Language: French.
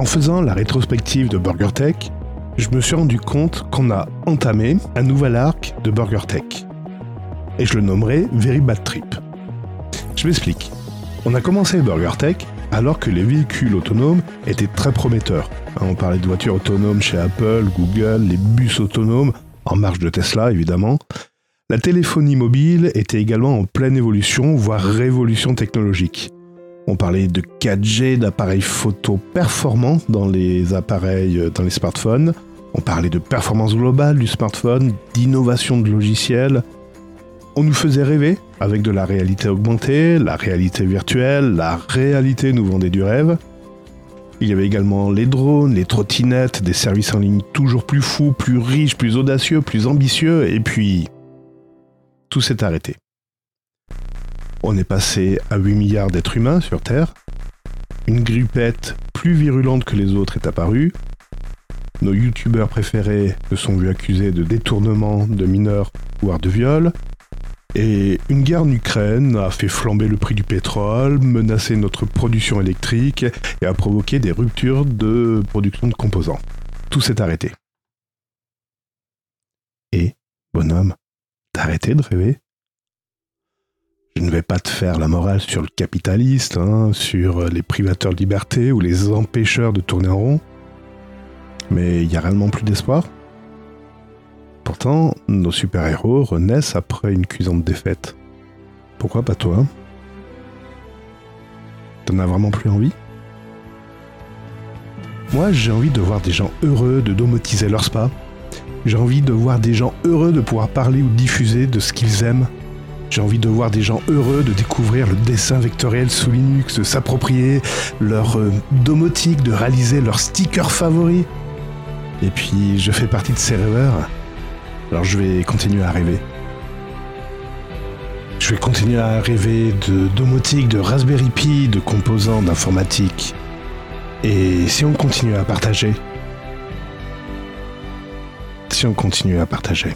En faisant la rétrospective de BurgerTech, je me suis rendu compte qu'on a entamé un nouvel arc de BurgerTech. Et je le nommerai Very Bad Trip. Je m'explique. On a commencé BurgerTech alors que les véhicules autonomes étaient très prometteurs. Hein, on parlait de voitures autonomes chez Apple, Google, les bus autonomes, en marge de Tesla évidemment. La téléphonie mobile était également en pleine évolution, voire révolution technologique. On parlait de 4G, d'appareils photo performants dans les appareils, euh, dans les smartphones. On parlait de performance globale du smartphone, d'innovation de logiciels. On nous faisait rêver avec de la réalité augmentée, la réalité virtuelle, la réalité nous vendait du rêve. Il y avait également les drones, les trottinettes, des services en ligne toujours plus fous, plus riches, plus audacieux, plus ambitieux, et puis tout s'est arrêté. On est passé à 8 milliards d'êtres humains sur Terre. Une grippette plus virulente que les autres est apparue. Nos youtubeurs préférés se sont vus accusés de détournement de mineurs, voire de viol. Et une guerre en Ukraine a fait flamber le prix du pétrole, menacé notre production électrique et a provoqué des ruptures de production de composants. Tout s'est arrêté. Et, bonhomme, t'as arrêté de rêver? Ne vais pas te faire la morale sur le capitaliste, hein, sur les privateurs de liberté ou les empêcheurs de tourner en rond. Mais il n'y a réellement plus d'espoir Pourtant, nos super-héros renaissent après une cuisante défaite. Pourquoi pas toi? T'en as vraiment plus envie? Moi, j'ai envie de voir des gens heureux de domotiser leur spa. J'ai envie de voir des gens heureux de pouvoir parler ou diffuser de ce qu'ils aiment. J'ai envie de voir des gens heureux de découvrir le dessin vectoriel sous Linux, de s'approprier leur euh, domotique, de réaliser leur sticker favori. Et puis, je fais partie de ces rêveurs alors je vais continuer à rêver. Je vais continuer à rêver de domotique, de Raspberry Pi, de composants d'informatique. Et si on continue à partager? Si on continue à partager.